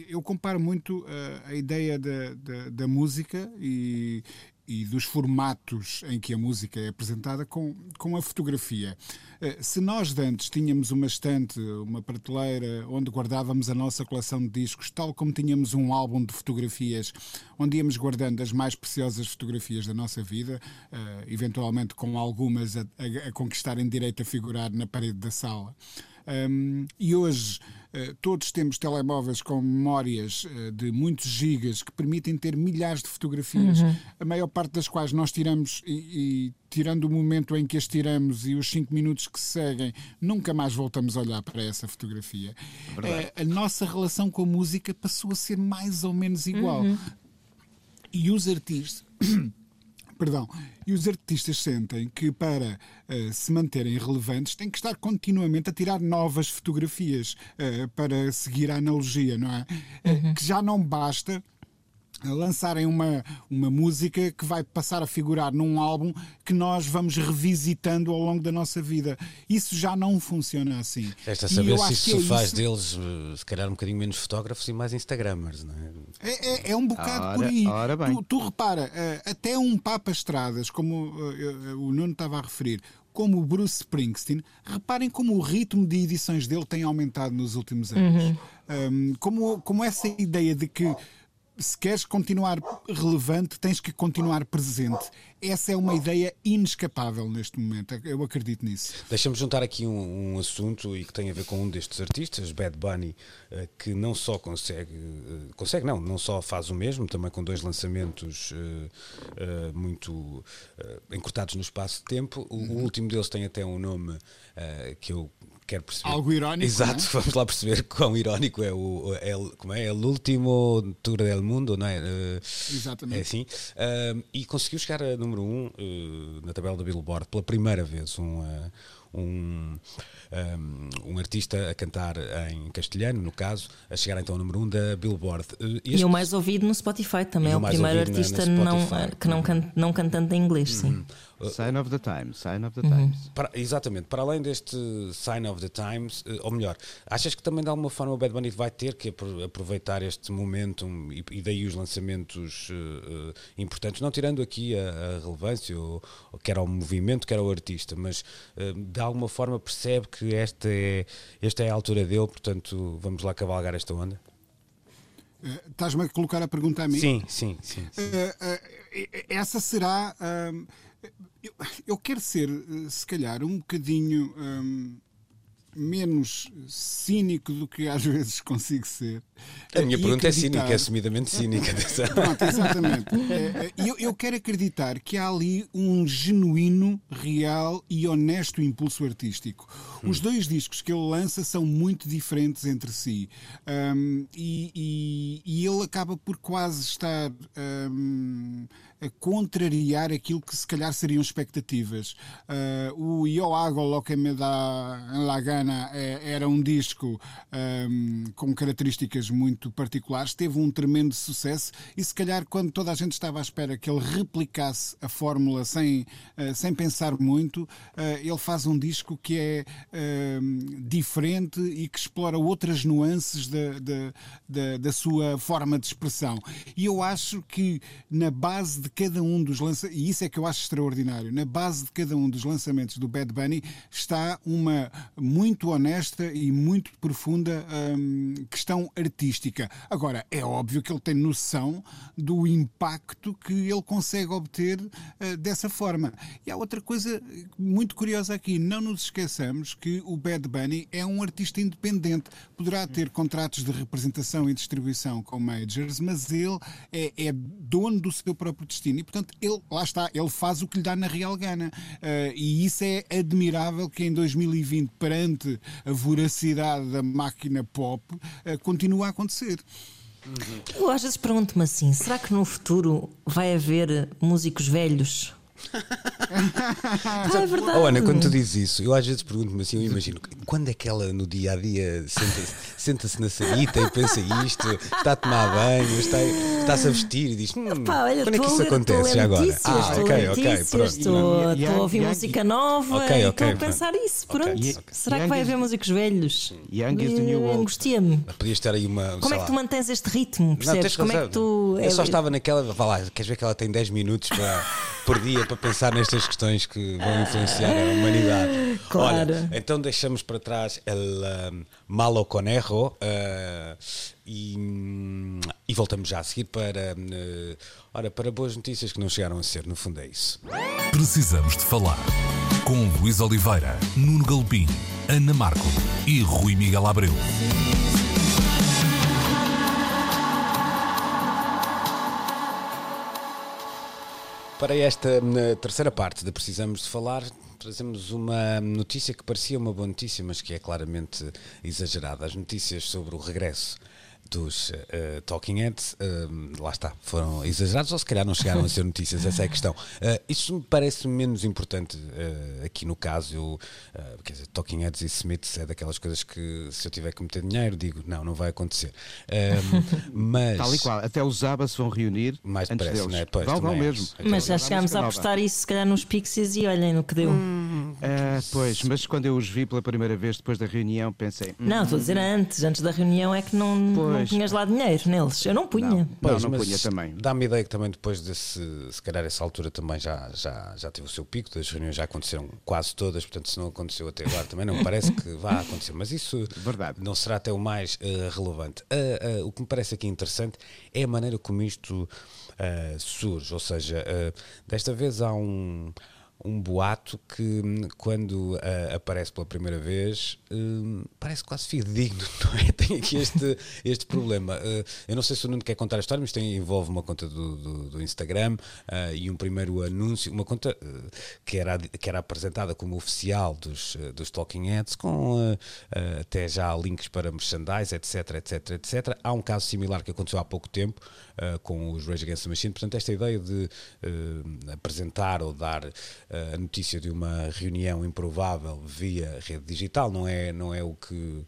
eu comparo muito a ideia da, da, da música e, e dos formatos em que a música é apresentada com, com a fotografia. Eh, se nós antes tínhamos uma estante, uma prateleira onde guardávamos a nossa coleção de discos, tal como tínhamos um álbum de fotografias onde íamos guardando as mais preciosas fotografias da nossa vida, eh, eventualmente com algumas a, a, a conquistarem direito a figurar na parede da sala. Um, e hoje todos temos telemóveis com memórias uh, de muitos gigas que permitem ter milhares de fotografias, uhum. a maior parte das quais nós tiramos e, e tirando o momento em que as tiramos e os 5 minutos que seguem, nunca mais voltamos a olhar para essa fotografia. É a nossa relação com a música passou a ser mais ou menos igual. Uhum. E os artistas. <clears throat> Perdão. E os artistas sentem que para uh, se manterem relevantes têm que estar continuamente a tirar novas fotografias uh, para seguir a analogia, não é? Uhum. Uh, que já não basta lançarem uma, uma música que vai passar a figurar num álbum que nós vamos revisitando ao longo da nossa vida. Isso já não funciona assim. Resta saber se isso é faz isso... deles, eh, se calhar, um bocadinho menos fotógrafos e mais Instagrammers, não é? É, é, é um bocado ora, por aí. Tu, tu, repara, eh, até um Papa Estradas, como eh, o Nuno estava a referir, como o Bruce Springsteen, reparem como o ritmo de edições dele tem aumentado nos últimos anos. Uhum. Um, como, como essa ideia de que se queres continuar relevante, tens que continuar presente. Essa é uma ideia inescapável neste momento. Eu acredito nisso. Deixa-me juntar aqui um, um, assunto e que tem a ver com um destes artistas, Bad Bunny, uh, que não só consegue, uh, consegue não, não só faz o mesmo, também com dois lançamentos uh, muito encurtados no espaço de tempo. O, último deles tem até um nome que eu quero perceber. Algo irónico. Exato, é? <laughs> vamos lá perceber <laughs> quão irónico é o. É, como é? É o último tour del mundo, não é? Exatamente. É assim. e conseguiu chegar a número 1 um, uh, na tabela da Billboard pela primeira vez. Um, uh, um, um, um, artista a cantar em castelhano, no caso, a chegar então ao número 1 um da Billboard. Este... E o mais ouvido no Spotify também, é o primeiro artista na, na não, que não, can, não cantando em inglês, sim. Uhum. Sign of the Times, Sign of the uhum. Times. Para, exatamente, para além deste Sign of the Times, eh, ou melhor, achas que também de alguma forma o Bad Bunny vai ter que aproveitar este momento e, e daí os lançamentos uh, importantes, não tirando aqui a, a relevância, ou, ou, quer ao movimento, quer ao artista, mas uh, de alguma forma percebe que esta é, esta é a altura dele, portanto vamos lá cavalgar esta onda? Estás-me a colocar a pergunta a mim? Sim, sim, sim. sim. essa será eu, eu, quero ser, se calhar, um bocadinho hum, menos cínico do que às vezes consigo ser. A minha pergunta acreditar... é cínica, é assumidamente cínica. <laughs> Pronto, exatamente. É, é, eu, eu quero acreditar que há ali um genuíno, real e honesto impulso artístico. Hum. Os dois discos que ele lança são muito diferentes entre si um, e, e, e, ele acaba por quase estar. Um, contrariar aquilo que se calhar seriam expectativas. Uh, o Yo Hago Lo Que Me Dá en La Gana é, era um disco um, com características muito particulares, teve um tremendo sucesso e se calhar quando toda a gente estava à espera que ele replicasse a fórmula sem, uh, sem pensar muito, uh, ele faz um disco que é diferente e que explora outras nuances da, da, da, da sua forma de expressão. E eu acho que na base de cada um dos lançamentos, e isso é que eu acho extraordinário, na base de cada um dos lançamentos do Bad Bunny está uma muito honesta e muito profunda hum, questão artística. Agora, é óbvio que ele tem noção do impacto que ele consegue obter uh, dessa forma. E há outra coisa muito curiosa aqui, não nos esqueçamos que o Bad Bunny é um artista independente, poderá ter contratos de representação e distribuição com majors, mas ele é, é dono do seu próprio destino. E, portanto, ele, lá está, ele faz o que lhe dá na real gana. Uh, e isso é admirável que em 2020, perante a voracidade da máquina pop, uh, continue a acontecer. Uhum. Eu às vezes pergunto-me assim: será que no futuro vai haver músicos velhos? <laughs> ah, é verdade. Oh, Ana, quando tu dizes isso, eu às vezes pergunto-me assim, eu imagino, quando é que ela no dia a dia senta-se senta na sanita e pensa isto, está a tomar banho, está, está-se a vestir e diz, hum, Epá, olha, quando é que isso acontece já agora? ah, ok, ok, pronto. Estou, estou a ouvir música nova okay, e okay, estou a pensar isso, pronto. Okay, Será que vai haver músicos velhos? Young is the new old. Angustia-me. Podias ter aí uma. Como é que tu mantens este ritmo? Percebes? Não, Como é que tu. Eu só estava naquela, vá lá, queres ver que ela tem 10 minutos para, <laughs> por dia para pensar nestas questões que vão influenciar a humanidade. Claro. Olha, então deixamos para trás el um, malo conejo uh, e, e, voltamos já a seguir para, uh, ora, para boas notícias que não chegaram a ser, no fundo é isso. Precisamos de falar com Luís Oliveira, Nuno Galpim, Ana Marco e Rui Miguel Abreu. Para esta terceira parte de Precisamos de Falar, trazemos uma notícia que parecia uma boa notícia, mas que é claramente exagerada. As notícias sobre o regresso dos uh, Talking Heads, uh, lá está, foram exagerados ou se calhar não chegaram a ser notícias, essa é a questão. Uh, isso me parece menos importante aqui no caso, eu, quer dizer, Talking Heads e Smiths é daquelas coisas que se eu tiver que meter dinheiro, digo, não, não vai acontecer. <laughs> mas... Tal e qual, até os ABBA se vão reunir mais depressa, né? Pois, vão, vão mesmo. Mas já chegámos a apostar isso se calhar nos Pixies e olhem no que deu. Hum, Ah, pois, mas quando eu os vi pela primeira vez depois da reunião, pensei. hum, Não, estou a dizer antes, antes da reunião é que não, não Pois. punhas lá dinheiro neles. Eu não punha. Não, Pois, não, mas punha também. Dá-me ideia que também depois desse, se calhar essa altura também já, já, já teve o seu pico, as reuniões já aconteceram quase todas, portanto se não aconteceu até agora também não me parece que vá <laughs> acontecer, mas isso Verdade. não será até o mais eh, relevante. Ah, ah, o que me parece aqui interessante é a maneira como isto ah, surge, ou seja, ah, desta vez há um um boato que quando ah, aparece pela primeira vez hum, parece quase fidedigno, <laughs> não é? Tem aqui este, este problema. Ah, eu não sei se o Nuno quer contar a história, mas tem, envolve uma conta do, do, do Instagram e um primeiro anúncio, uma conta que, era, que era apresentada como oficial dos, dos Talking Heads, com até já links para merchandise, etc, etc, etc. Há um caso similar que aconteceu há pouco tempo ah, com os Rage Against the Machine, portanto esta ideia de ah, apresentar ou dar ah, a notícia de uma reunião improvável via rede digital não é, não é o que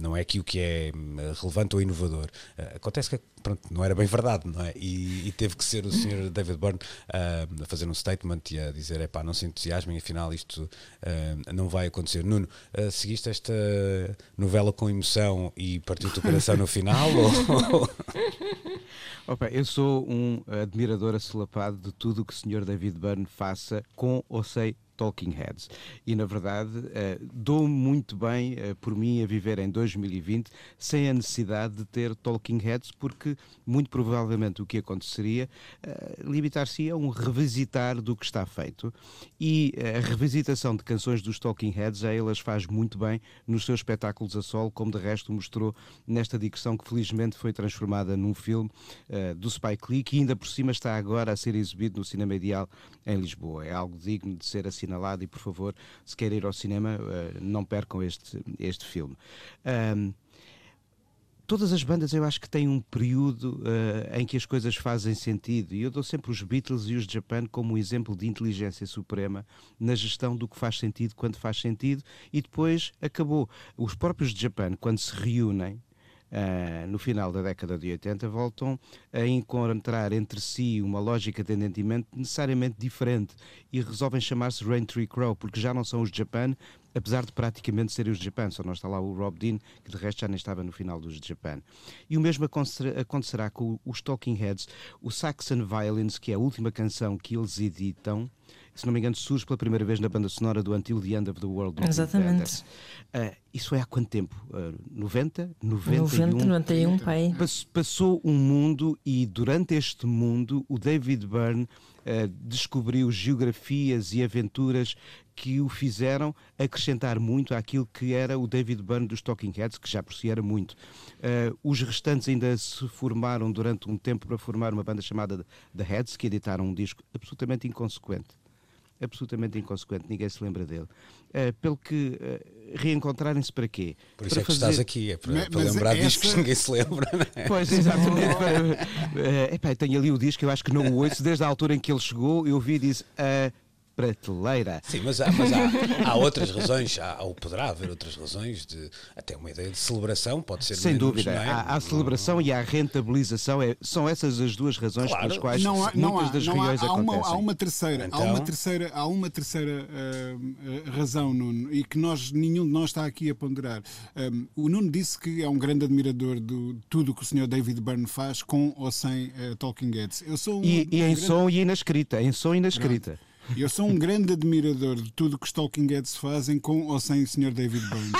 não é aqui o que é hum, relevante ou inovador. Uh, acontece que pronto, não era bem verdade, não é? E, e teve que ser o Sr. <laughs> David Byrne uh, a fazer um statement e a dizer: é pá, não se entusiasmem, afinal isto uh, não vai acontecer. Nuno, uh, seguiste esta novela com emoção e partiu-te o coração no final? ou... <laughs> Opa, eu sou um admirador assolapado de tudo o que o Sr. David Byrne faça com ou sem Talking Heads. E, na verdade, eh, dou muito bem eh, por mim a viver em 2020 sem a necessidade de ter Talking Heads, porque muito provavelmente o que aconteceria eh, limitar-se a um revisitar do que está feito. E a revisitação de canções dos Talking Heads, a elas faz muito bem nos seus espetáculos a solo, como de resto mostrou nesta digressão que felizmente foi transformada num filme uh, do Spike Lee, que ainda por cima está agora a ser exibido no Cinema Ideal em Lisboa. É algo digno de ser assinalado e, por favor, se quer ir ao cinema, uh, não percam este, este filme. Um, todas as bandas eu acho que têm um período uh, em que as coisas fazem sentido e eu dou sempre os Beatles e os Japan como um exemplo de inteligência suprema na gestão do que faz sentido quando faz sentido e depois acabou. Os próprios Japan, quando se reúnem, Uh, no final da década de 80, voltam a encontrar entre si uma lógica de entendimento necessariamente diferente e resolvem chamar-se Rain Tree Crow, porque já não são os Japan, apesar de praticamente serem os Japan, só não está lá o Rob Dean, que de resto já nem estava no final dos Japan. E o mesmo acontecerá com os Talking Heads, o Saxon Violins, que é a última canção que eles editam, se não me engano, surge pela primeira vez na banda sonora do Until the End of the World. Exatamente. Uh, isso é há quanto tempo? Uh, 90? 91? 90, 91, pai. Passou um mundo e durante este mundo o David Byrne uh, descobriu geografias e aventuras que o fizeram acrescentar muito àquilo que era o David Byrne dos Talking Heads, que já por si era muito. Uh, os restantes ainda se formaram durante um tempo para formar uma banda chamada The Heads, que editaram um disco absolutamente inconsequente absolutamente inconsequente, ninguém se lembra dele. Uh, pelo que uh, reencontrarem-se para quê? Por isso para é que fazer... estás aqui, é para, Mas- para mas lembrar essa- discos que ninguém se lembra, não é? Pois, exatamente. uh, epá, tenho ali o disco, eu acho que não o ouço, desde a altura em que ele chegou, eu vi e disse a prateleira. Sim, mas há, mas há, há outras razões, há, ou poderá haver outras razões, de, até uma ideia de celebração, pode ser Sem menos, dúvida, não é? há, há celebração e há rentabilização, é- são essas as duas razões Claro. pelas quais não há, muitas não há, das não há, reuniões há uma, acontecem. há uma terceira, há Então? uma terceira, há uma terceira ah, ah, razão, Nuno, e que nós, nenhum de nós está aqui a ponderar. Um, o Nuno disse que é um grande admirador de tudo o que o Sr. David Byrne faz, com ou sem ah, Talking Heads. Eu sou um, E, e em grande- som e na escrita, em som e na escrita. Eu sou um grande admirador de tudo que os Talking Heads fazem, com ou sem o Sr. David Byrne.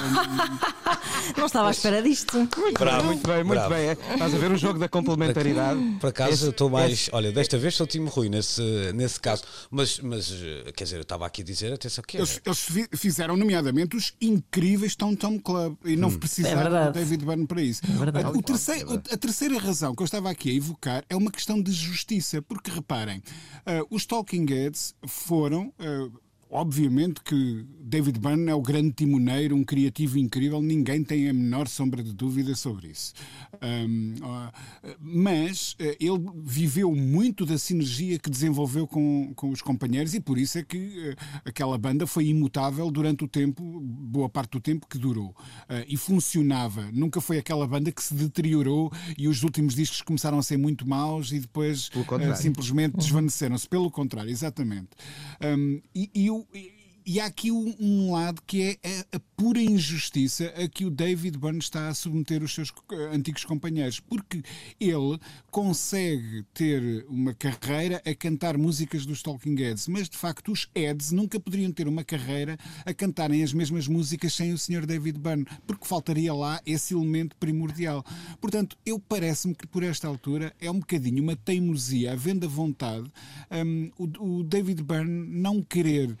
<laughs> Não estava à espera disto. Bravo, muito bem, muito bravo. bem. é. Estás a ver o jogo da complementaridade? Por acaso Esse- eu estou mais. esse- Olha, desta vez sou time Rui nesse, nesse caso. Mas, mas, quer dizer, eu estava aqui a dizer, atenção, que é. Eles, eles fi- fizeram, nomeadamente, os incríveis Tom Tom Club e não precisaram É do David Byrne para isso. verdade. O terceiro- a terceira razão que eu estava aqui a evocar é uma questão de justiça, porque reparem, ah, os Talking Heads foram. ah, Obviamente que David Byrne é o grande timoneiro, um criativo incrível, ninguém tem a menor sombra de dúvida sobre isso. Ah, mas ah, ele viveu muito da sinergia que desenvolveu com, com os companheiros e por isso é que ah, aquela banda foi imutável durante o tempo, boa parte do tempo que durou. Ah, e funcionava. Nunca foi aquela banda que se deteriorou e os últimos discos começaram a ser muito maus e depois simplesmente desvaneceram-se. Pelo contrário, exatamente. Um, e e o, o, e há aqui um, um lado que é a, a, pura injustiça a que o David Byrne está a submeter os seus antigos companheiros, porque ele consegue ter uma carreira a cantar músicas dos Talking Heads, mas de facto os Heads nunca poderiam ter uma carreira a cantarem as mesmas músicas sem o Sr. David Byrne, porque faltaria lá esse elemento primordial. Portanto, eu parece-me que por esta altura é um bocadinho uma teimosia, havendo a vontade, um, o, o, David Byrne não querer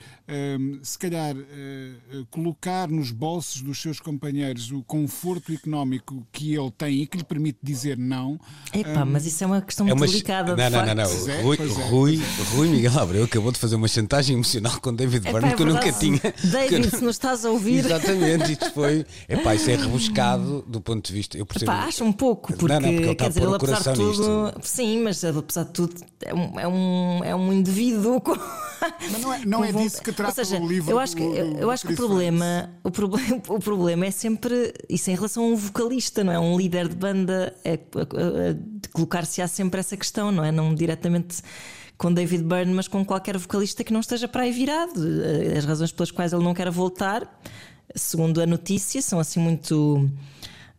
um, se calhar, uh, colocar nos bolsos dos seus companheiros o conforto económico que ele tem e que lhe permite dizer não. Epá, um, mas isso é uma questão é muito uma... delicada. Não, não, não, não, é, Rui, é. Rui, Rui, Miguel Abreu acabou de fazer uma chantagem emocional com David Byrne é que eu nunca tinha. David, se nos estás a ouvir. Exatamente, isto foi. Epá, isso é rebuscado do ponto de vista. Eu percebo. Epá, acho um pouco, porque, não, não, porque ele quer dizer, ele apesar de tudo. Nisto. Sim, mas apesar de tudo, é um, é um, é um indivíduo com. Mas não é, não é disso que trata seja, o livro. Eu acho que, do, do eu acho que o problema, o problema, <laughs> o problema é sempre isso em relação a um vocalista, não é? Um líder de banda é, de colocar-se á sempre essa questão, não é? Não diretamente com David Byrne, mas com qualquer vocalista que não esteja para aí virado. As razões pelas quais ele não quer voltar, segundo a notícia, são assim muito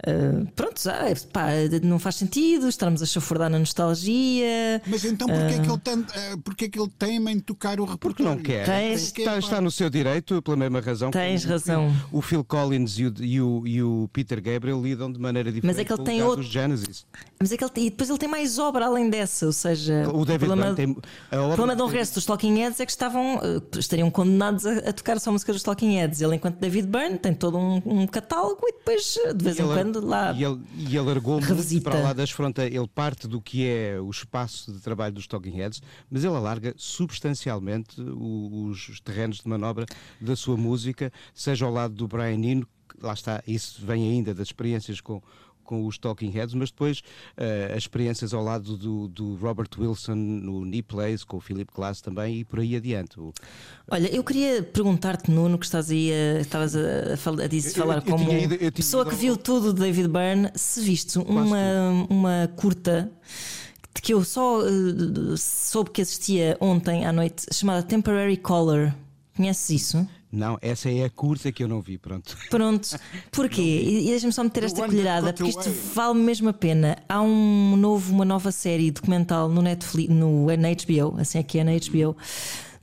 Uh, pronto, já, pá, não faz sentido, estamos a chafurdar na nostalgia. Mas então porquê, uh, que, ele tem, uh, porquê que ele em tocar o repertório? Porque não quer. Tens, está, está, no seu direito, pela mesma razão. Tens razão. O Phil Collins e o, e, o, e o, Peter Gabriel lidam de maneira diferente. Mas é que ele tem outro. Genesis. Mas é que ele tem, e depois ele tem mais obra além dessa, ou seja, o David o problema, tem, a obra problema do resto dos Talking Heads é que estavam, estariam condenados a, a, tocar só música dos Talking Heads. Ele, enquanto David Byrne, tem todo um, um catálogo e depois, de vez em quando, lá. E ele, e alargou muito para lá das fronteiras. Ele parte do que é o espaço de trabalho dos Talking Heads, mas ele alarga substancialmente os, os terrenos de manobra da sua música, seja ao lado do Brian Eno, lá está, isso vem ainda das experiências com com os Talking Heads, mas depois uh, as experiências ao lado do, do, Robert Wilson no Knee Plays, com o Philip Glass também e por aí adiante. O... Olha, eu queria perguntar-te, Nuno, que estás aí a, estavas a, a, falar, a dizer, falar eu, eu como ido, pessoa que viu tudo de David Byrne, se viste uma, uma curta de que eu só uh, soube que assistia ontem à noite, chamada Temporary Color. Conheces isso? Não, essa é a curta que eu não vi, pronto. Pronto, porquê? E deixa-me só meter esta colherada, porque isto vale mesmo a pena. Há um novo, uma nova série documental no Netflix, no, HBO, assim aqui é na HBO,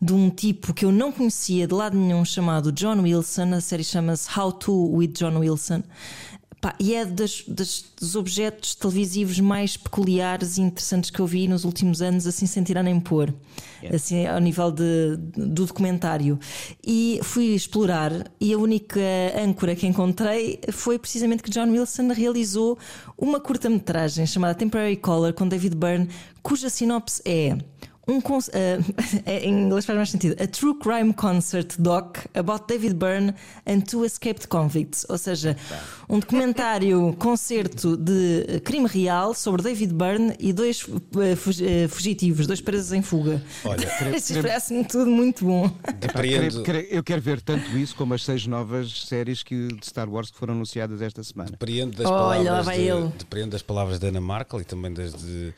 de um tipo que eu não conhecia de lado nenhum, chamado John Wilson. A série chama-se How to with John Wilson. Pá, e é das, das, dos objetos televisivos mais peculiares e interessantes que eu vi nos últimos anos, assim sem tirar nem pôr, yeah. assim ao nível de, do documentário. E fui explorar, e a única âncora que encontrei foi precisamente que John Wilson realizou uma curta-metragem chamada Temporary Color com David Byrne, cuja sinopse é um uh, <laughs> em inglês faz mais sentido. A True Crime Concert Doc about David Byrne and Two Escaped Convicts. Ou seja, um documentário concerto de crime real sobre David Byrne e dois uh, fugitivos, dois presos em fuga. Olha, <laughs> parece-me tudo muito bom. Depreendo... Eu quero ver tanto isso como as seis novas séries que, de Star Wars que foram anunciadas esta semana. Depreendo das, Olha, palavras de, depreendo das palavras da Ana Markel e também das de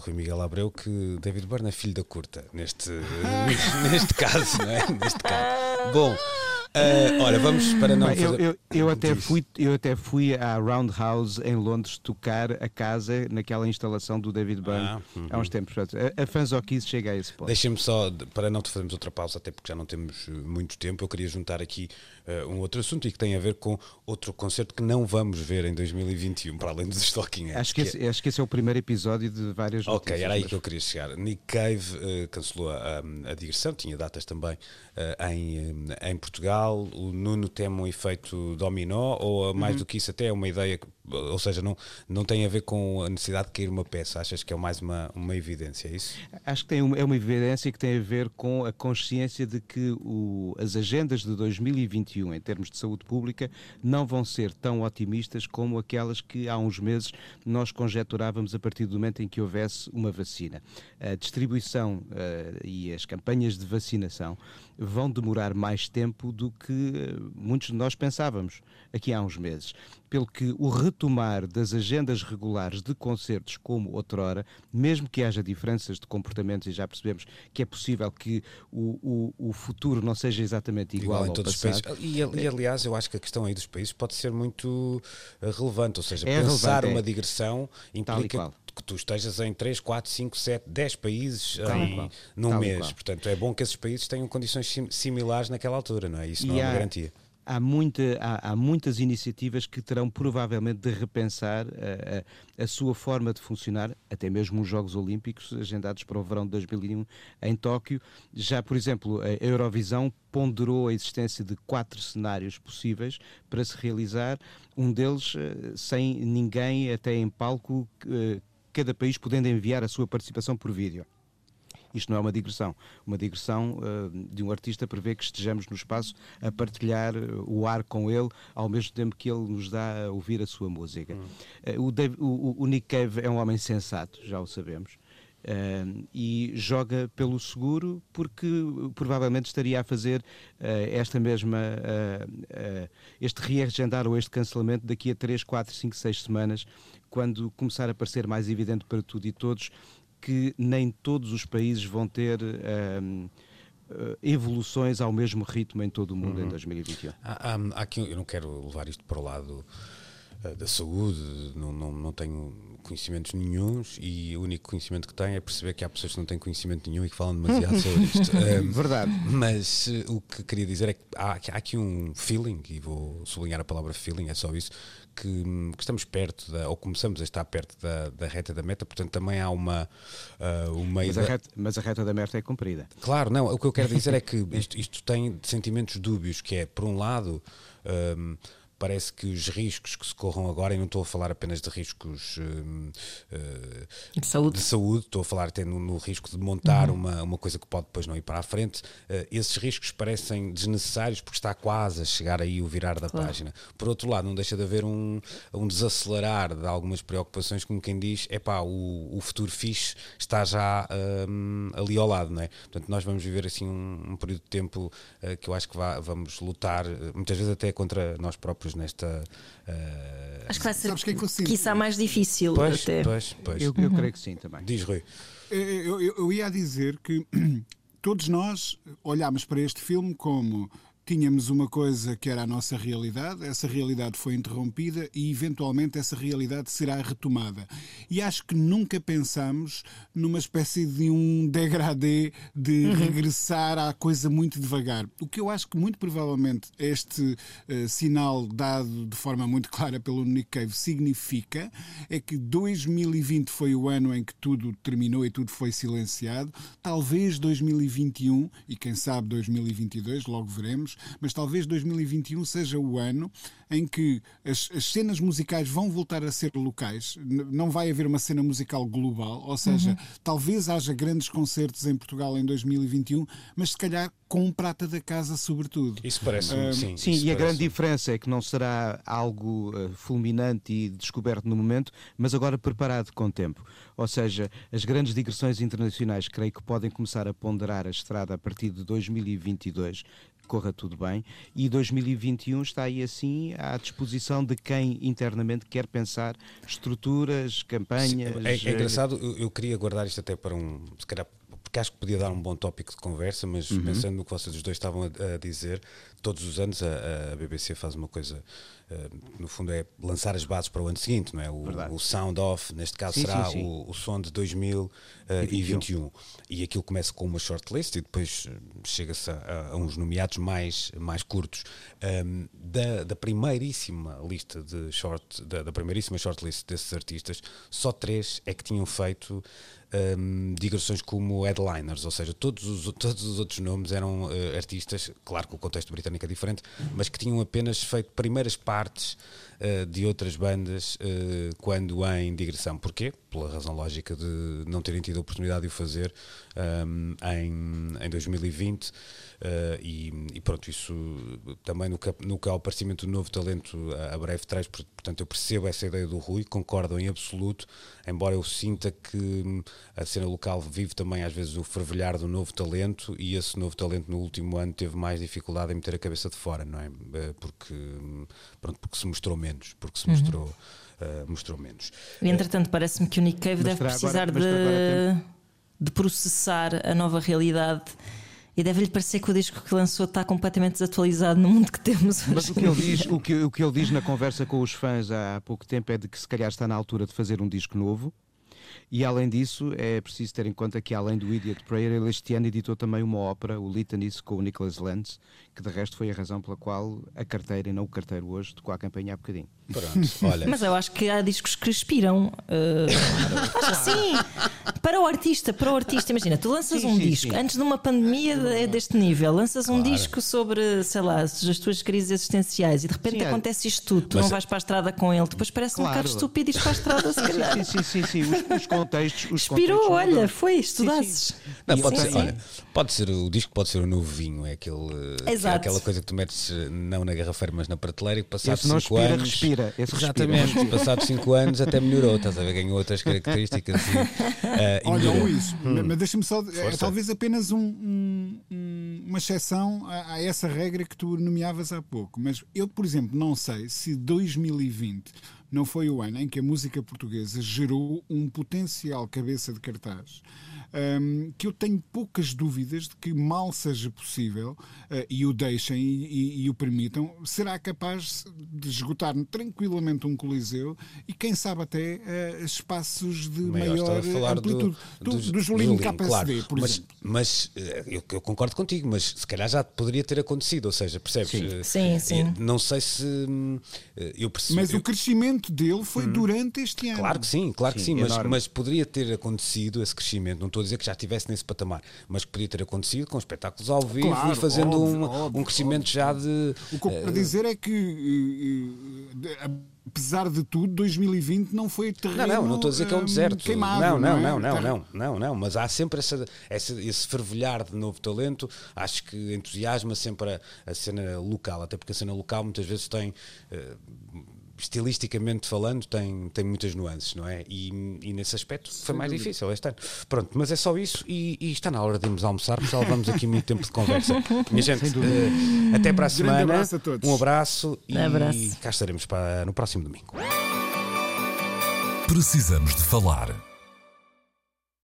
Rui Miguel Abreu que David Byrne é filho da curta neste, <laughs> neste caso, não é? Neste caso. Bom, Uh, olha, vamos para não fazer... eu, eu, eu, até fui, eu até fui à Roundhouse em Londres tocar a casa naquela instalação do David Byrne ah, há uns tempos. A, a fanzoquice chega a esse ponto. Deixem-me só, para não te fazermos outra pausa, até porque já não temos eh, muito tempo, eu queria juntar aqui uh, um outro assunto e que tem a ver com outro concerto que não vamos ver em 2021, para além dos Stalking Acho que, esse, é... acho que esse é o primeiro episódio de várias Ok, era aí mas... que eu queria chegar. Nick Cave cancelou a, a, digressão, tinha datas também em, em Portugal o Nuno tem um efeito dominó ou mais uhum. do que isso até é uma ideia ou seja, não, não tem a ver com a necessidade de cair uma peça, achas que é mais uma, uma evidência, é isso? Acho que tem uma, é uma evidência que tem a ver com a consciência de que o, as agendas de 2021 em termos de saúde pública não vão ser tão otimistas como aquelas que há uns meses nós conjeturávamos a partir do momento em que houvesse uma vacina. A distribuição uh, e as campanhas de vacinação vão demorar mais tempo do que uh, muitos de nós pensávamos aqui há uns meses pelo que o retomar das agendas regulares de concertos como outrora, mesmo que haja diferenças de comportamentos, e já percebemos que é possível que o, o, o futuro não seja exatamente igual, igual em todos passado. os países. E, e, aliás, eu acho que a questão aí dos países pode ser muito eh, relevante, ou seja, é pensar uma é. digressão implica que tu estejas em 3, 4, 5, 7, 10 países em, num mês. Portanto, é bom que esses países tenham condições sim, similares naquela altura, não é? Isso não e é uma há, garantia. Há, muita, há, há, muitas iniciativas que terão provavelmente de repensar a, a, a, sua forma de funcionar, até mesmo os Jogos Olímpicos agendados para o verão de 2001 em Tóquio. Já, por exemplo, a Eurovisão ponderou a existência de quatro cenários possíveis para se realizar, um deles eh, sem ninguém até em palco eh, cada país podendo enviar a sua participação por vídeo. Isto não é uma digressão. Uma digressão uh, de um artista prevê que estejamos no espaço a partilhar eh, o ar com ele, ao mesmo tempo que ele nos dá a ouvir a sua música. Hum. Uh, o, Dave, o, o, Nick Cave é um homem sensato, já o sabemos. Uh, e joga pelo seguro porque provavelmente estaria a fazer esta mesma este reagendar ou este cancelamento daqui a 3, 4, 5, 6 semanas quando começar a parecer mais evidente para tudo e todos que nem todos os países vão ter um, eh, evoluções ao mesmo ritmo em todo o mundo uhum. em 2021. Há, há, há aqui, eu não quero levar isto para o lado uh, da saúde, não, não, não tenho conhecimentos nenhums e o único conhecimento que tenho é perceber que há pessoas que não têm conhecimento nenhum e que falam demasiado <laughs> sobre isto. Um, Verdade. Mas uh, o que queria dizer é que há, há, aqui um feeling, e vou sublinhar a palavra feeling, é só isso, que, que, estamos perto, da, ou começamos a estar perto da, da, reta da meta, portanto também há uma. Uh, uma mas, a reta, mas a reta da meta é comprida. Claro, não, o que eu quero dizer é que <laughs> isto, isto tem sentimentos dúbios, que é, por um lado. Um, parece que os riscos que se corram agora, e não estou a falar apenas de riscos uh, de, saúde. de, saúde. estou a falar até no, no risco de montar uhum. uma, uma coisa que pode depois não ir para a frente. Uh, esses riscos parecem desnecessários porque está quase a chegar aí o virar da claro. página. Por outro lado, não deixa de haver um, um desacelerar de algumas preocupações, como quem diz, é pá, o, o futuro fixe está já um, ali ao lado, não é? Portanto, nós vamos viver assim um, um período de tempo uh, que eu acho que vá, vamos lutar, muitas vezes até contra nós próprios nesta. Uh... Acho que vai ser Sabes que, é que quiçá mais difícil pois, até. Pois, pois. Eu, eu uhum. creio que sim também. Diz Rui. Eu, eu, eu ia dizer que <clears throat> todos nós olhámos para este filme como tínhamos uma coisa que era a nossa realidade, essa realidade foi interrompida e eventualmente essa realidade será retomada. E acho que nunca pensamos numa espécie de um degradê de uhum. regressar à coisa muito devagar. O que eu acho que muito provavelmente este uh, sinal dado de forma muito clara pelo Nick Cave significa é que 2020 foi o ano em que tudo terminou e tudo foi silenciado. Talvez 2021 e quem sabe 2022, logo veremos mas talvez 2021 seja o ano em que as, as, cenas musicais vão voltar a ser locais, não vai haver uma cena musical global, ou seja, uhum. talvez haja grandes concertos em Portugal em 2021, mas se calhar com prata da casa, sobretudo. Isso parece um, sim. Sim, e a grande diferença é que não será algo uh, fulminante e descoberto no momento, mas agora preparado com tempo. Ou seja, as grandes digressões internacionais creio que podem começar a ponderar a estrada a partir de 2022 corra tudo bem. E 2021 está aí assim à disposição de quem internamente quer pensar estruturas, campanhas. É, é engraçado, eu, eu, queria guardar isto até para um, se calhar porque acho que podia dar um bom tópico de conversa, mas uhum. pensando no que vocês dois estavam a, a dizer, todos os anos a, a, BBC faz uma coisa, uh, no fundo é lançar as bases para o ano seguinte, não é? O, o sound off, neste caso sim, será sim, sim. O, o, som de 2021. E aquilo começa com uma shortlist e depois eh, chega-se a, a, uns nomeados mais, mais curtos. Um, da, da primeiríssima lista de short, da, da primeiríssima shortlist desses artistas, só três é que tinham feito um, digressões como headliners, ou seja, todos os, todos os outros nomes eram uh, artistas, claro que o contexto britânico é diferente, mas que tinham apenas feito primeiras partes uh, de outras bandas uh, quando em digressão. Porquê? Pela razão lógica de não terem tido a oportunidade de o fazer um, em, em 2020. Uh, e, e, pronto, isso também no que, no que ao aparecimento do novo talento a, a, breve traz, portanto eu percebo essa ideia do Rui, concordo em absoluto, embora eu sinta que hum, a cena local vive também às vezes o fervilhar do novo talento e esse novo talento no último ano teve mais dificuldade em meter a cabeça de fora, não é? Eh, porque, hum, pronto, porque se mostrou menos, porque se mostrou, uh, mostrou menos. Entretanto, parece-me que o Nick Cave deve precisar agora, de, de processar a nova realidade e deve-lhe parecer que o disco que lançou está completamente desatualizado no mundo que temos hoje. Mas o que, ele diz, o, que, o que ele diz na conversa com os fãs há pouco tempo é de que se calhar está na altura de fazer um disco novo. E além disso, é preciso ter em conta que além do Idiot Prayer, ele este ano editou também uma ópera, o Litanies, com o Nicholas Lentz, que de resto foi a razão pela qual a carteira e não o carteiro hoje tocou a campanha há bocadinho. Pronto, <laughs> olha. Mas eu acho que há discos que respiram. Uh, acho que sim. Para o artista, para o artista, imagina, tu lanças sim, um sim, disco sim. antes de uma pandemia de, deste nível, lanças claro. um disco sobre, sei lá, as tuas crises existenciais e de repente sim, acontece isto tudo, tu não vais para a estrada com ele, depois parece claro. um bocado estúpido ir para a estrada, se calhar. Sim, sim, sim, Os, os contextos. Os Expirou, contextos olha, foi, estudasses. Não, pode ser, olha, pode ser, o disco pode ser o novo vinho, é aquele. É aquela coisa que tu metes eh, não na garrafeira, mas na prateleira e passados 5 anos. Respira, esse exatamente, respira. passados 5 anos até melhorou, estás a ver? Ganhou outras características. E, uh, <laughs> Olha, Luís, hum. mas deixa-me só. É, talvez apenas um, um, uma exceção a, a, essa regra que tu nomeavas há pouco. Mas eu, por exemplo, não sei se 2020 não foi o ano em que a música portuguesa gerou um potencial cabeça de cartaz um, que eu tenho poucas dúvidas de que, mal seja possível, uh, e o deixem e, e, e, o permitam, será capaz de esgotar tranquilamente um coliseu e, quem sabe, até uh, espaços de maior, maior amplitude. Do, do, do, do Julinho KSD, claro. por mas, exemplo. Mas eh, eu, eu, concordo contigo, mas se calhar já poderia ter acontecido, ou seja, percebes? Sim, sim. sim. Não sei se eu percebi. Mas eu... o crescimento dele foi hum. durante este ano. Claro que sim, claro sim, que sim, mas, mas, poderia ter acontecido esse crescimento. Estou a dizer que já estivesse nesse patamar, mas que podia ter acontecido com espetáculos ao vivo claro, e fazendo óbvio, um, óbvio, um crescimento óbvio. já de. O que eu quero uh, dizer é que. Uh, apesar de tudo, 2020 não foi terreno Não, não, não estou a dizer que é um deserto. Queimado, não, não, não, é? não, não, não, não, mas há sempre essa, essa, esse fervilhar de novo talento, acho que entusiasma sempre a, a, cena local, até porque a cena local muitas vezes tem estilisticamente falando, tem, tem muitas nuances, não é? E, e nesse aspecto foi mais difícil este ano. Pronto, mas é só isso e, e está na hora de irmos almoçar, porque já levamos aqui muito tempo de conversa. <laughs> Minha gente, uh, até para a semana. Abraço a um abraço e abraço. cá estaremos para, no próximo domingo. Precisamos de falar.